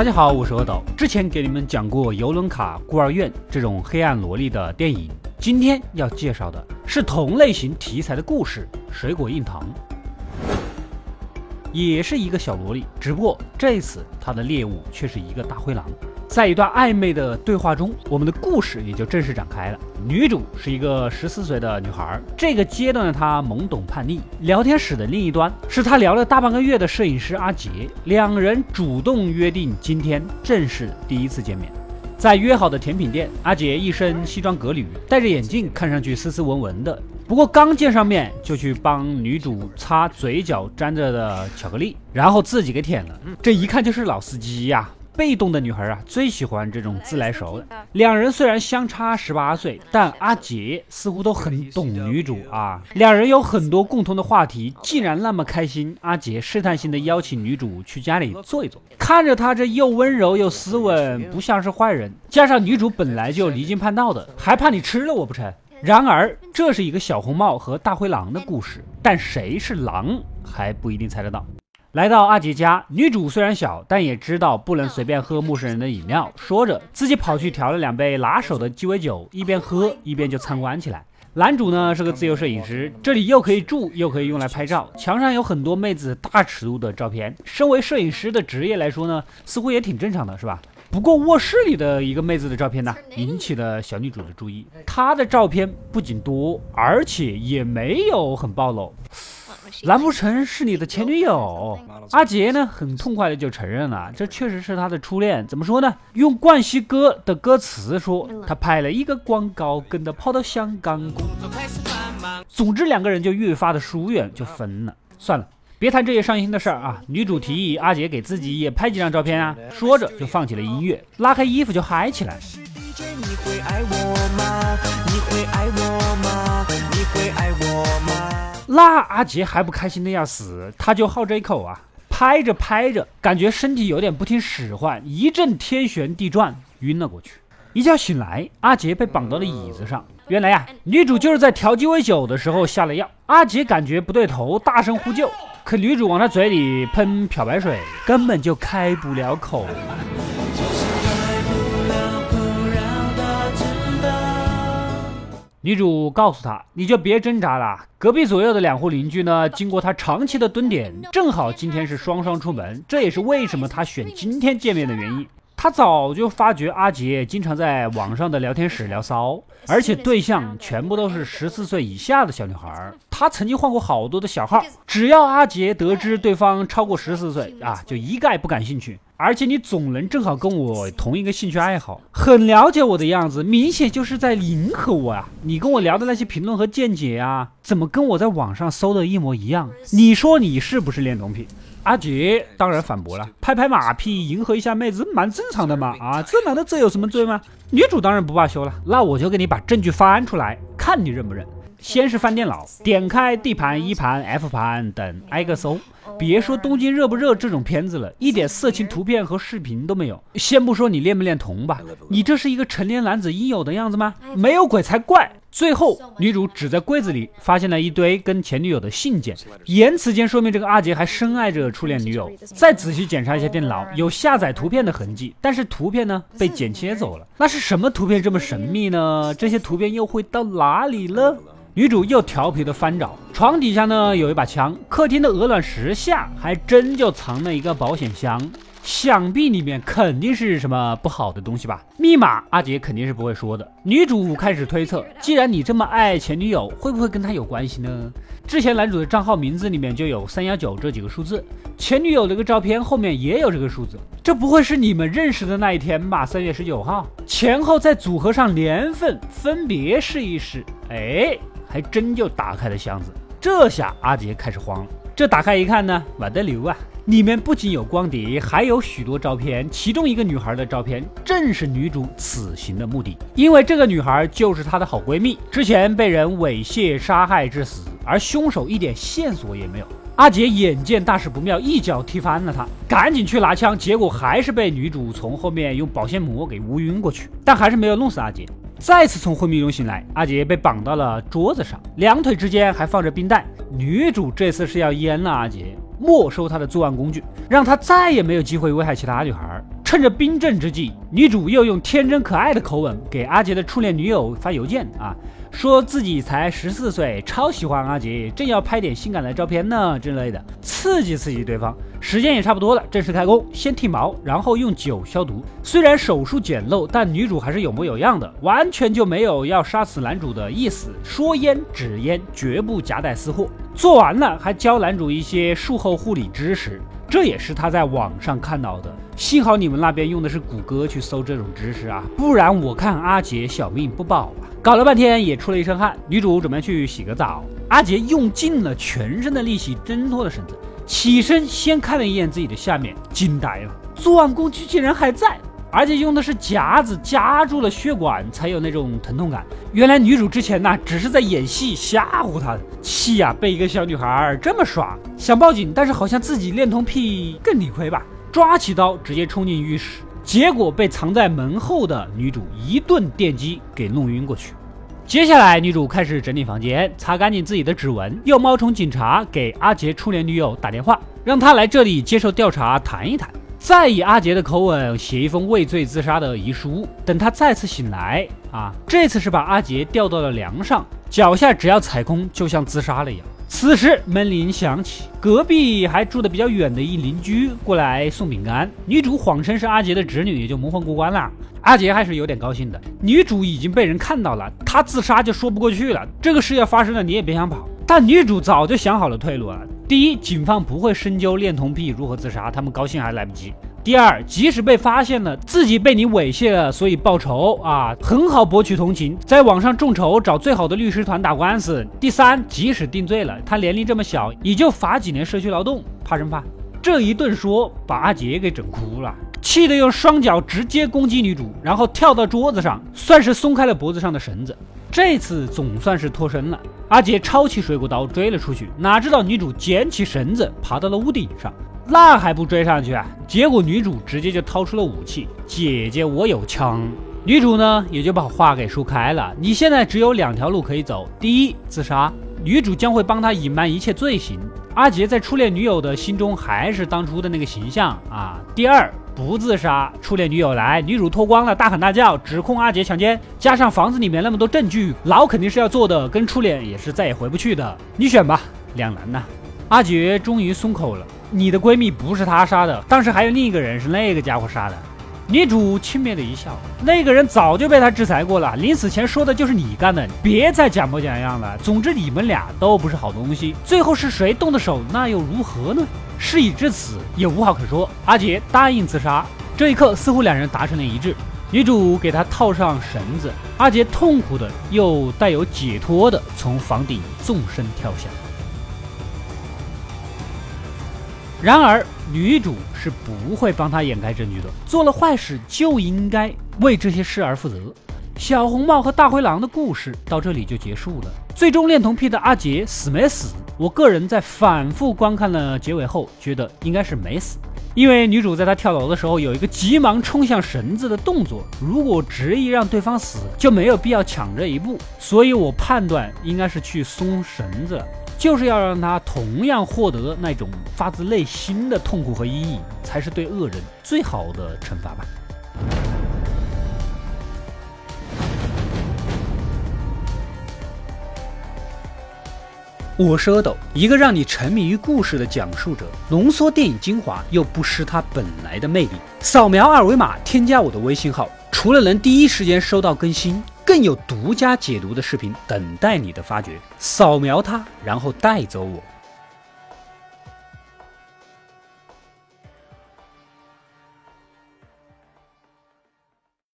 大家好，我是阿斗。之前给你们讲过游轮卡、孤儿院这种黑暗萝莉的电影，今天要介绍的是同类型题材的故事《水果硬糖》，也是一个小萝莉，只不过这次她的猎物却是一个大灰狼。在一段暧昧的对话中，我们的故事也就正式展开了。女主是一个十四岁的女孩，这个阶段的她懵懂叛逆。聊天室的另一端是她聊了大半个月的摄影师阿杰，两人主动约定今天正式第一次见面。在约好的甜品店，阿杰一身西装革履，戴着眼镜，看上去斯斯文文的。不过刚见上面就去帮女主擦嘴角沾着的巧克力，然后自己给舔了。这一看就是老司机呀！被动的女孩啊，最喜欢这种自来熟的。两人虽然相差十八岁，但阿杰似乎都很懂女主啊。两人有很多共同的话题。既然那么开心，阿杰试探性的邀请女主去家里坐一坐。看着她这又温柔又斯文，不像是坏人。加上女主本来就离经叛道的，还怕你吃了我不成？然而，这是一个小红帽和大灰狼的故事，但谁是狼还不一定猜得到。来到阿杰家，女主虽然小，但也知道不能随便喝陌生人的饮料。说着，自己跑去调了两杯拿手的鸡尾酒，一边喝一边就参观起来。男主呢是个自由摄影师，这里又可以住，又可以用来拍照，墙上有很多妹子大尺度的照片。身为摄影师的职业来说呢，似乎也挺正常的，是吧？不过卧室里的一个妹子的照片呢，引起了小女主的注意。她的照片不仅多，而且也没有很暴露。难不成是你的前女友？阿杰呢？很痛快的就承认了，这确实是他的初恋。怎么说呢？用《冠希哥》的歌词说，他拍了一个广告，跟着跑到香港。总之，两个人就越发的疏远，就分了。算了，别谈这些伤心的事儿啊！女主提议阿杰给自己也拍几张照片啊，说着就放起了音乐，拉开衣服就嗨起来。你会爱我吗？你会爱我吗？你会爱我吗？那阿杰还不开心的要死，他就好这一口啊！拍着拍着，感觉身体有点不听使唤，一阵天旋地转，晕了过去。一觉醒来，阿杰被绑到了椅子上。原来呀，女主就是在调鸡尾酒的时候下了药。阿杰感觉不对头，大声呼救，可女主往他嘴里喷漂白水，根本就开不了口。女主告诉他：“你就别挣扎了。隔壁左右的两户邻居呢，经过他长期的蹲点，正好今天是双双出门，这也是为什么他选今天见面的原因。他早就发觉阿杰经常在网上的聊天室聊骚，而且对象全部都是十四岁以下的小女孩。他曾经换过好多的小号，只要阿杰得知对方超过十四岁啊，就一概不感兴趣。”而且你总能正好跟我同一个兴趣爱好，很了解我的样子，明显就是在迎合我啊！你跟我聊的那些评论和见解啊，怎么跟我在网上搜的一模一样？你说你是不是恋童癖？阿杰当然反驳了，拍拍马屁迎合一下妹子蛮正常的嘛！啊，这难道这有什么罪吗？女主当然不罢休了，那我就给你把证据翻出来，看你认不认。先是翻电脑，点开 D 盘、E 盘、F 盘等，挨个搜。别说东京热不热这种片子了，一点色情图片和视频都没有。先不说你恋不恋童吧，你这是一个成年男子应有的样子吗？没有鬼才怪。最后，女主只在柜子里发现了一堆跟前女友的信件，言辞间说明这个阿杰还深爱着初恋女友。再仔细检查一下电脑，有下载图片的痕迹，但是图片呢被剪切走了。那是什么图片这么神秘呢？这些图片又会到哪里了？女主又调皮的翻找床底下呢，有一把枪；客厅的鹅卵石下还真就藏了一个保险箱，想必里面肯定是什么不好的东西吧？密码阿杰肯定是不会说的。女主开始推测，既然你这么爱前女友，会不会跟她有关系呢？之前男主的账号名字里面就有三幺九这几个数字，前女友的个照片后面也有这个数字，这不会是你们认识的那一天吧？三月十九号，前后再组合上年份，分别试一试，哎。还真就打开了箱子，这下阿杰开始慌了。这打开一看呢，我的流啊！里面不仅有光碟，还有许多照片。其中一个女孩的照片，正是女主此行的目的。因为这个女孩就是她的好闺蜜，之前被人猥亵杀害致死，而凶手一点线索也没有。阿杰眼见大事不妙，一脚踢翻了她，赶紧去拿枪，结果还是被女主从后面用保鲜膜给捂晕过去，但还是没有弄死阿杰。再次从昏迷中醒来，阿杰被绑到了桌子上，两腿之间还放着冰袋。女主这次是要阉了阿杰，没收他的作案工具，让他再也没有机会危害其他女孩。趁着冰镇之际，女主又用天真可爱的口吻给阿杰的初恋女友发邮件啊。说自己才十四岁，超喜欢阿杰，正要拍点性感的照片呢之类的，刺激刺激对方。时间也差不多了，正式开工，先剃毛，然后用酒消毒。虽然手术简陋，但女主还是有模有样的，完全就没有要杀死男主的意思。说烟只烟，绝不夹带私货。做完了，还教男主一些术后护理知识，这也是他在网上看到的。幸好你们那边用的是谷歌去搜这种知识啊，不然我看阿杰小命不保啊。搞了半天也出了一身汗，女主准备去洗个澡。阿杰用尽了全身的力气挣脱了绳子，起身先看了一眼自己的下面，惊呆了，作案工具竟然还在，而且用的是夹子夹住了血管才有那种疼痛感。原来女主之前呢只是在演戏吓唬他的，气呀，被一个小女孩这么耍，想报警，但是好像自己恋童癖更理亏吧，抓起刀直接冲进浴室。结果被藏在门后的女主一顿电击给弄晕过去。接下来，女主开始整理房间，擦干净自己的指纹，又冒充警察给阿杰初恋女友打电话，让他来这里接受调查，谈一谈。再以阿杰的口吻写一封畏罪自杀的遗书。等他再次醒来，啊，这次是把阿杰吊到了梁上，脚下只要踩空，就像自杀了一样。此时门铃响起，隔壁还住的比较远的一邻居过来送饼干。女主谎称是阿杰的侄女，也就蒙混过关了。阿杰还是有点高兴的。女主已经被人看到了，她自杀就说不过去了。这个事要发生了，你也别想跑。但女主早就想好了退路啊。第一，警方不会深究恋童癖如何自杀，他们高兴还来不及。第二，即使被发现了自己被你猥亵了，所以报仇啊，很好博取同情，在网上众筹找最好的律师团打官司。第三，即使定罪了，他年龄这么小，也就罚几年社区劳动，怕什么怕？这一顿说把阿杰给整哭了，气得用双脚直接攻击女主，然后跳到桌子上，算是松开了脖子上的绳子。这次总算是脱身了。阿杰抄起水果刀追了出去，哪知道女主捡起绳子爬到了屋顶上。那还不追上去啊？结果女主直接就掏出了武器，姐姐我有枪。女主呢也就把话给说开了，你现在只有两条路可以走：第一，自杀，女主将会帮他隐瞒一切罪行。阿杰在初恋女友的心中还是当初的那个形象啊。第二，不自杀，初恋女友来，女主脱光了，大喊大叫，指控阿杰强奸，加上房子里面那么多证据，牢肯定是要做的，跟初恋也是再也回不去的。你选吧，两难呐。阿杰终于松口了。你的闺蜜不是他杀的，当时还有另一个人是那个家伙杀的。女主轻蔑的一笑，那个人早就被他制裁过了，临死前说的就是你干的，别再假模假样了。总之你们俩都不是好东西，最后是谁动的手，那又如何呢？事已至此，也无话可说。阿杰答应自杀，这一刻似乎两人达成了一致。女主给他套上绳子，阿杰痛苦的又带有解脱的从房顶纵身跳下。然而，女主是不会帮他掩盖证据的。做了坏事就应该为这些事而负责。小红帽和大灰狼的故事到这里就结束了。最终恋童癖的阿杰死没死？我个人在反复观看了结尾后，觉得应该是没死，因为女主在他跳楼的时候有一个急忙冲向绳子的动作。如果执意让对方死，就没有必要抢这一步。所以我判断应该是去松绳子。就是要让他同样获得那种发自内心的痛苦和阴影，才是对恶人最好的惩罚吧。我是阿斗，一个让你沉迷于故事的讲述者，浓缩电影精华又不失它本来的魅力。扫描二维码添加我的微信号，除了能第一时间收到更新。更有独家解读的视频等待你的发掘，扫描它，然后带走我。